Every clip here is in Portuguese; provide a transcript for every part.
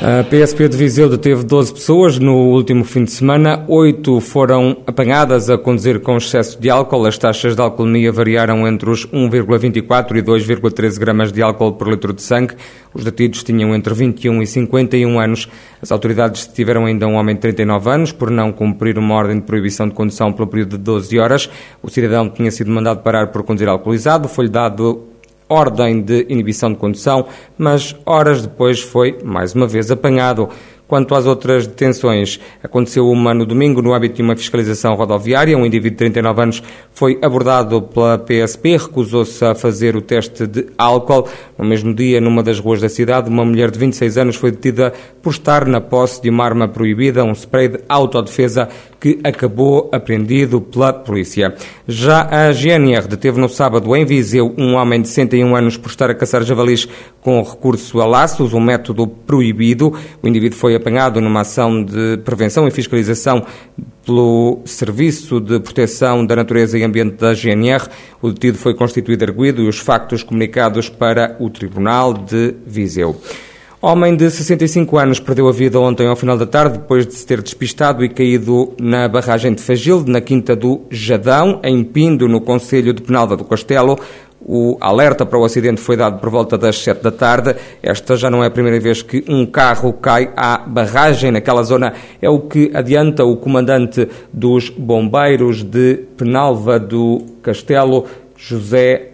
A PSP de Viseu deteve 12 pessoas no último fim de semana. Oito foram apanhadas a conduzir com excesso de álcool. As taxas de alcoolemia variaram entre os 1,24 e 2,13 gramas de álcool por litro de sangue. Os detidos tinham entre 21 e 51 anos. As autoridades detiveram ainda um homem de 39 anos por não cumprir uma ordem de proibição de condução pelo período de 12 horas. O cidadão tinha sido mandado parar por conduzir alcoolizado. Foi-lhe dado ordem de inibição de condução, mas horas depois foi mais uma vez apanhado. Quanto às outras detenções, aconteceu uma no domingo no âmbito de uma fiscalização rodoviária. Um indivíduo de 39 anos foi abordado pela PSP, recusou-se a fazer o teste de álcool. No mesmo dia, numa das ruas da cidade, uma mulher de 26 anos foi detida por estar na posse de uma arma proibida, um spray de autodefesa que acabou apreendido pela polícia. Já a GNR deteve no sábado em Viseu um homem de 61 anos por estar a caçar javalis com recurso a laços, um método proibido. O indivíduo foi apanhado numa ação de prevenção e fiscalização pelo Serviço de Proteção da Natureza e Ambiente da GNR. O detido foi constituído arguído e os factos comunicados para o Tribunal de Viseu. Homem de 65 anos perdeu a vida ontem ao final da tarde depois de se ter despistado e caído na barragem de Fagilde, na Quinta do Jadão, em Pindo, no Conselho de Penalva do Castelo. O alerta para o acidente foi dado por volta das 7 da tarde. Esta já não é a primeira vez que um carro cai à barragem naquela zona. É o que adianta o comandante dos bombeiros de Penalva do Castelo, José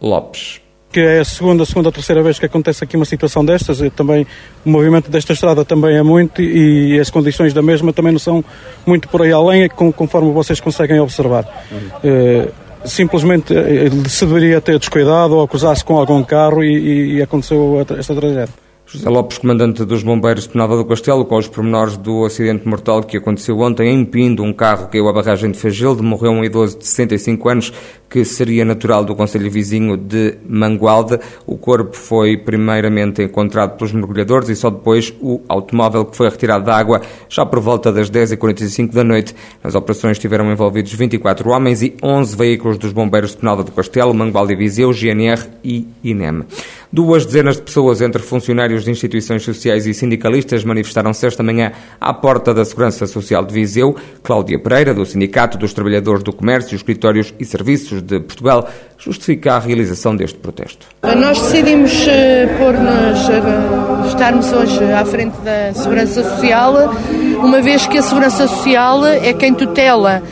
Lopes que é a segunda, a segunda ou terceira vez que acontece aqui uma situação destas. E também o movimento desta estrada também é muito e as condições da mesma também não são muito por aí além, conforme vocês conseguem observar. Uhum. É, simplesmente eh, se deveria ter descuidado ou acusar-se com algum carro e, e aconteceu esta tragédia. José Lopes, comandante dos bombeiros de Penalva do Castelo, com os pormenores do acidente mortal que aconteceu ontem em Pindo. Um carro caiu à barragem de Fagilde, morreu um idoso de 65 anos que seria natural do Conselho Vizinho de Mangualde. O corpo foi primeiramente encontrado pelos mergulhadores e só depois o automóvel que foi retirado da água já por volta das 10h45 da noite. Nas operações estiveram envolvidos 24 homens e 11 veículos dos bombeiros de Penalva do Castelo, Mangualde e Viseu, GNR e INEM. Duas dezenas de pessoas, entre funcionários de instituições sociais e sindicalistas, manifestaram-se esta manhã à porta da Segurança Social de Viseu. Cláudia Pereira, do Sindicato dos Trabalhadores do Comércio, Escritórios e Serviços de Portugal, justifica a realização deste protesto. Nós decidimos eh, pôr-nos, eh, estarmos hoje à frente da Segurança Social, uma vez que a Segurança Social é quem tutela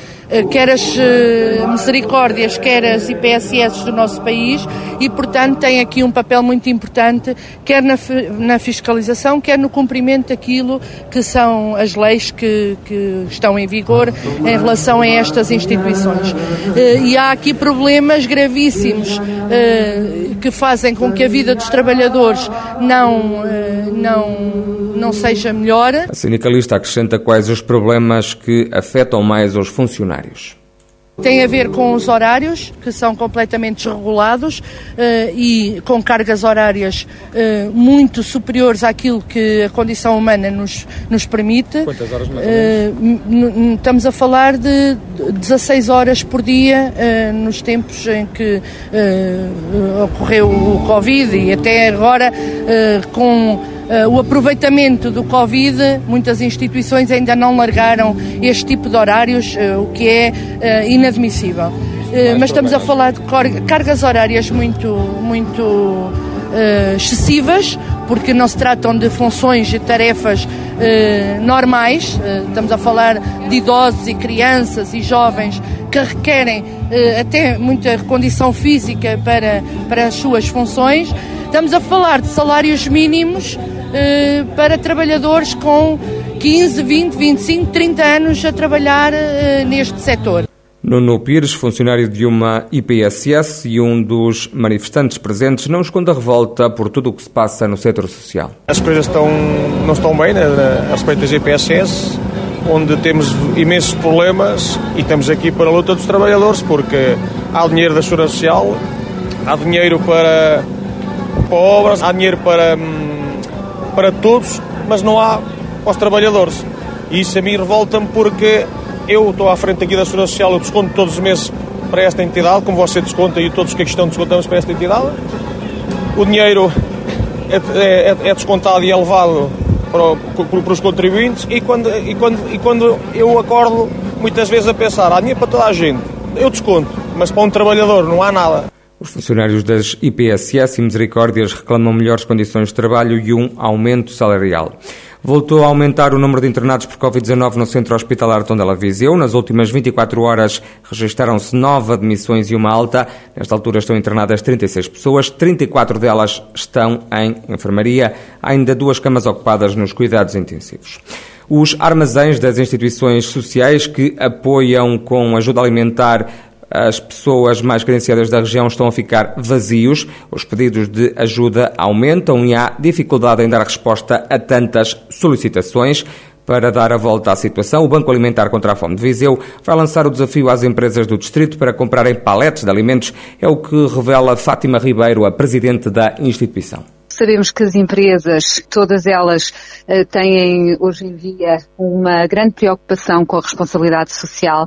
quer as eh, misericórdias, quer as IPSS do nosso país e, portanto, tem aqui um papel muito importante, quer na, na fiscalização, quer no cumprimento daquilo que são as leis que, que estão em vigor em relação a estas instituições. Eh, e há aqui problemas gravíssimos que fazem com que a vida dos trabalhadores não, não, não seja melhor. A sindicalista acrescenta quais os problemas que afetam mais os funcionários horários. Tem a ver com os horários, que são completamente desregulados uh, e com cargas horárias uh, muito superiores àquilo que a condição humana nos, nos permite. Quantas horas mais uh, Estamos a falar de 16 horas por dia nos tempos em que ocorreu o Covid e até agora com o aproveitamento do Covid, muitas instituições ainda não largaram este tipo de horários, uh, o que é uh, inadmissível. mas estamos a falar de cargas horárias muito, muito excessivas, porque não se tratam de funções e tarefas normais, estamos a falar de idosos e crianças e jovens que requerem até muita condição física para, para as suas funções. Estamos a falar de salários mínimos eh, para trabalhadores com 15, 20, 25, 30 anos a trabalhar eh, neste setor. Nuno Pires, funcionário de uma IPSS e um dos manifestantes presentes, não esconde a revolta por tudo o que se passa no setor social. As coisas estão, não estão bem né, a respeito das IPSS, onde temos imensos problemas e estamos aqui para a luta dos trabalhadores, porque há dinheiro da Segurança Social, há dinheiro para, para obras, há dinheiro para hum, para todos, mas não há para os trabalhadores. E isso a mim revolta-me porque eu estou à frente aqui da Segurança Social, eu desconto todos os meses para esta entidade, como você desconta e todos que aqui estão descontamos para esta entidade. O dinheiro é, é, é descontado e é levado para, para, os contribuintes e quando, e, quando, e quando eu acordo muitas vezes a pensar, há dinheiro para toda a gente, eu desconto, mas para um trabalhador não há nada. Os funcionários das IPSS e Misericórdias reclamam melhores condições de trabalho e um aumento salarial. Voltou a aumentar o número de internados por Covid-19 no Centro Hospitalar Tondela Viseu. Nas últimas 24 horas registaram-se nove admissões e uma alta. Nesta altura estão internadas 36 pessoas, 34 delas estão em enfermaria. Há ainda duas camas ocupadas nos cuidados intensivos. Os armazéns das instituições sociais que apoiam com ajuda alimentar as pessoas mais carenciadas da região estão a ficar vazios, os pedidos de ajuda aumentam e há dificuldade em dar resposta a tantas solicitações. Para dar a volta à situação, o Banco Alimentar contra a Fome de Viseu vai lançar o desafio às empresas do distrito para comprarem paletes de alimentos, é o que revela Fátima Ribeiro, a presidente da instituição. Sabemos que as empresas, todas elas, eh, têm hoje em dia uma grande preocupação com a responsabilidade social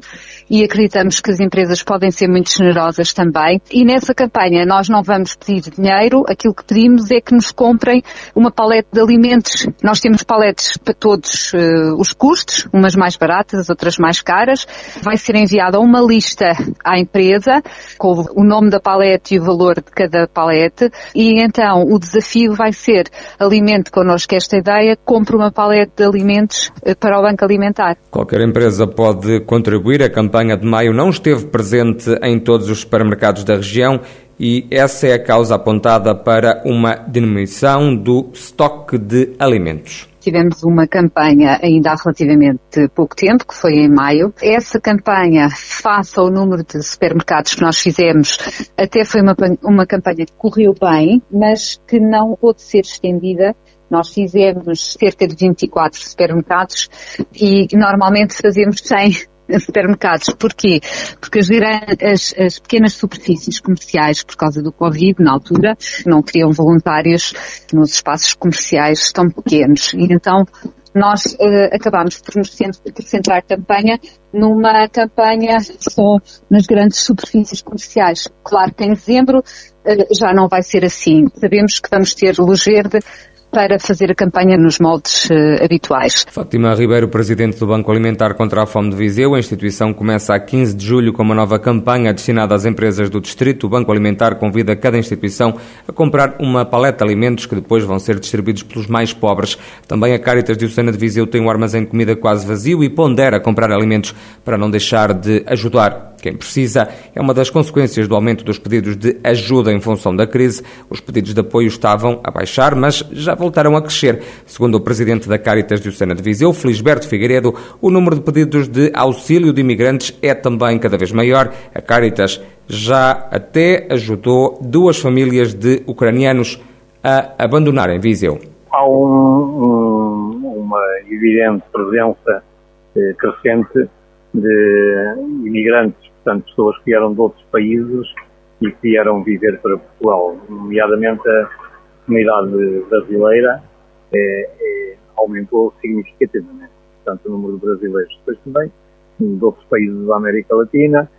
e acreditamos que as empresas podem ser muito generosas também. E nessa campanha nós não vamos pedir dinheiro, aquilo que pedimos é que nos comprem uma palete de alimentos. Nós temos paletes para todos uh, os custos, umas mais baratas, outras mais caras. Vai ser enviada uma lista à empresa com o nome da palete e o valor de cada palete e então o desafio vai ser alimente connosco esta ideia, compre uma paleta de alimentos eh, para o Banco Alimentar. Qualquer empresa pode contribuir. A campanha de maio não esteve presente em todos os supermercados da região e essa é a causa apontada para uma diminuição do estoque de alimentos tivemos uma campanha ainda há relativamente pouco tempo, que foi em maio. Essa campanha, face ao número de supermercados que nós fizemos, até foi uma, uma campanha que correu bem, mas que não pôde ser estendida nós fizemos cerca de 24 supermercados e normalmente fazemos 100 supermercados. Porquê? Porque as, as, as, pequenas superfícies comerciais, por causa do Covid, na altura, não criam voluntários nos espaços comerciais tão pequenos. E então, nós uh, acabámos por nos centrar campanha numa campanha só nas grandes superfícies comerciais. Claro que em dezembro uh, já não vai ser assim. Sabemos que vamos ter luz verde para fazer a campanha nos moldes uh, habituais. Fátima Ribeiro, presidente do Banco Alimentar contra a Fome de Viseu, a instituição começa a 15 de julho com uma nova campanha destinada às empresas do distrito. O Banco Alimentar convida cada instituição a comprar uma paleta de alimentos que depois vão ser distribuídos pelos mais pobres. Também a Caritas Diocesana de Viseu tem um armazém de comida quase vazio e pondera comprar alimentos para não deixar de ajudar quem precisa. É uma das consequências do aumento dos pedidos de ajuda em função da crise. Os pedidos de apoio estavam a baixar, mas já voltaram a crescer. Segundo o presidente da Caritas Diocesana de Viseu, Felisberto Figueiredo, o número de pedidos de auxílio de imigrantes é também cada vez maior. A Caritas já até ajudou duas famílias de ucranianos a abandonarem Viseu. Há um, um, uma evidente presença eh, crescente de imigrantes portanto, pessoas que vieram de outros países e que vieram viver para Portugal, nomeadamente a comunidade brasileira é, é, aumentou significativamente, portanto, o número de brasileiros. Depois também, de outros países da América Latina,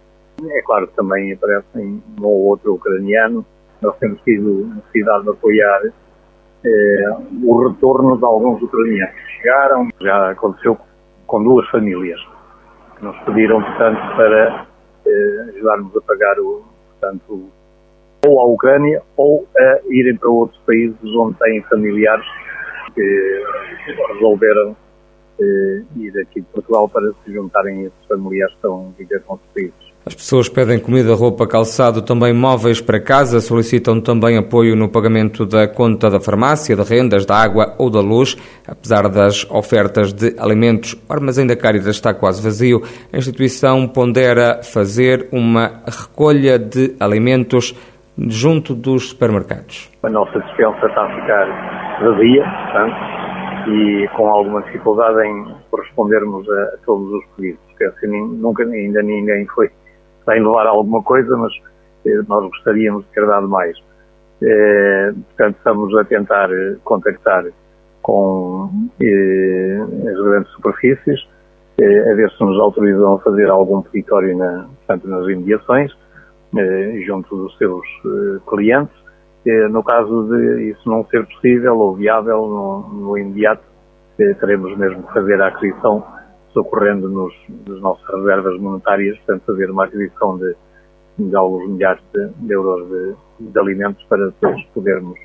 é claro que também aparecem um ou outro ucraniano. Nós temos tido necessidade de apoiar é, o retorno de alguns ucranianos. Chegaram, já aconteceu com duas famílias que nos pediram, portanto, para eh, ajudarmos a pagar o, portanto, ou à Ucrânia ou a irem para outros países onde têm familiares que resolveram eh, ir aqui de Portugal para se juntarem a esses familiares que estão a viver com os países. As pessoas pedem comida, roupa, calçado, também móveis para casa, solicitam também apoio no pagamento da conta da farmácia, de rendas, da água ou da luz. Apesar das ofertas de alimentos, o armazém da Caritas está quase vazio. A instituição pondera fazer uma recolha de alimentos junto dos supermercados. A nossa dispensa está a ficar vazia, portanto, e com alguma dificuldade em correspondermos a, todos os pedidos, porque assim, nunca ainda ninguém foi sem levar alguma coisa, mas eh, nós gostaríamos de ter dado mais. Eh, portanto, estamos a tentar eh, contactar com as grandes superfícies, a ver se nos autorizam a fazer algum território na, portanto, nas imediações junto dos seus clientes. No caso de isso não ser possível ou viável no, no imediato, teremos mesmo que fazer a aquisição socorrendo-nos das nossas reservas monetárias, portanto fazer uma aquisição de, de alguns milhares de, de euros de, de, alimentos para depois podermos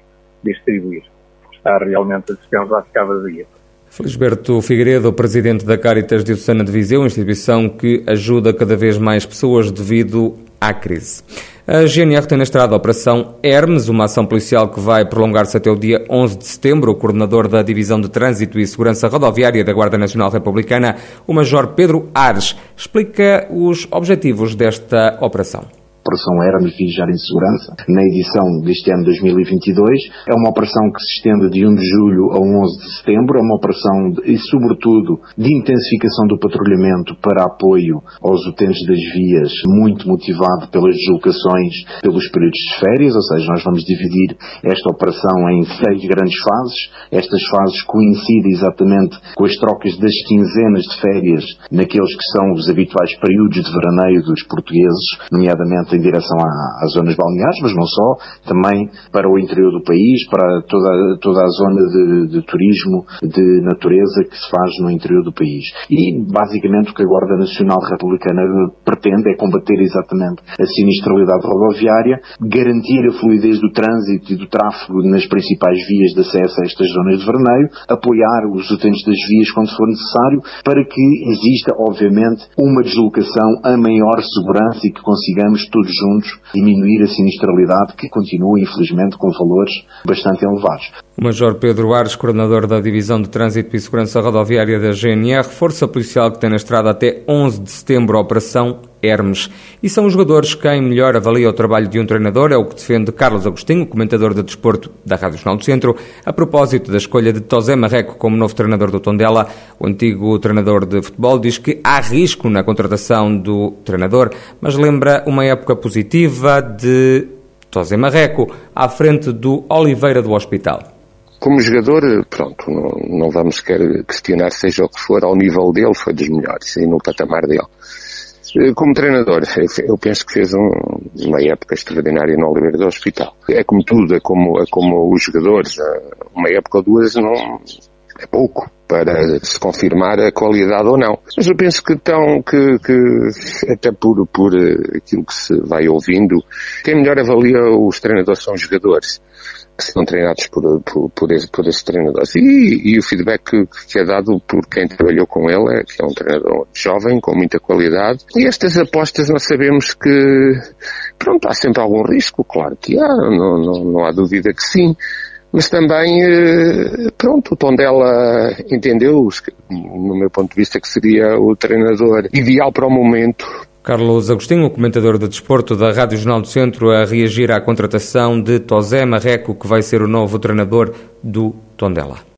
distribuir. Está realmente a dispensa a ficar vazia. Felisberto Figueiredo, presidente da Caritas Diocesana de Viseu, instituição que ajuda cada vez mais pessoas devido à crise. A GNR tem na estrada a Operação Hermes, uma ação policial que vai prolongar-se até o dia 11 de setembro. O coordenador da Divisão de Trânsito e Segurança Rodoviária da Guarda Nacional Republicana, o Major Pedro Ares, explica os objetivos desta operação. Operação Hermes Viajar em Segurança, na edição deste ano 2022. É uma operação que se estende de 1 de julho a 11 de setembro. É uma operação, de, e sobretudo, de intensificação do patrulhamento para apoio aos utentes das vias, muito motivado pelas deslocações, pelos períodos de férias, ou seja, nós vamos dividir esta operação em seis grandes fases. Estas fases coincidem exatamente com as trocas das quinzenas de férias naqueles que são os habituais períodos de veraneio dos portugueses, nomeadamente em direção às zonas balneares, mas não só, também para o interior do país, para toda, toda a zona de, de turismo, de natureza que se faz no interior do país. E, basicamente, o que a Guarda Nacional Republicana pretende é combater exatamente a sinistralidade rodoviária, garantir a fluidez do trânsito e do tráfego nas principais vias de acesso a estas zonas de vermelho, apoiar os utentes das vias quando for necessário, para que exista, obviamente, uma deslocação a maior segurança e que consigamos todos todos juntos diminuir a sinistralidade que continua, infelizmente, com valores bastante elevados. O Major Pedro Ares, coordenador da Divisão de Trânsito e Segurança Rodoviária da GNR, força policial que tem na estrada até 11 de setembro a Operação Hermes. E são os jogadores quem melhor avalia o trabalho de um treinador, é o que defende Carlos Agostinho, comentador de desporto da Rádio Jornal do Centro, a propósito da escolha de Tosé Marreco como novo treinador do Tondela. O antigo treinador de futebol diz que há risco na contratação do treinador, mas lembra uma época positiva de Tosé Marreco à frente do Oliveira do Hospital. Como jogador, pronto, não, não vamos querer questionar seja o que for, ao nível dele foi dos melhores e no patamar dele. Eh, como treinador, eu penso que fez um, uma época extraordinária no Oliveira do Hospital. É como tudo, é como, é como os jogadores, eh, uma época ou duas não, é pouco para se confirmar a qualidade ou não. Mas eu penso que tão, que, que até por, por eh, aquilo que se vai ouvindo, quem melhor avalia os treinadores são os jogadores que são treinados por, por, por, esse, por esses treinadores. E, e o feedback que, que, é dado por quem trabalhou com ele é que é um treinador jovem, com muita qualidade. E estas apostas nós sabemos que, pronto, há sempre algum risco, claro que há, não, não, não há dúvida que sim. Mas também, eh, pronto, o Tondela entendeu, no meu ponto de vista, que seria o treinador ideal para o momento Carlos Agostinho, comentador de desporto da Rádio Jornal do Centro, a reagir à contratação de Tosé Marreco, que vai ser o novo treinador do Tondela.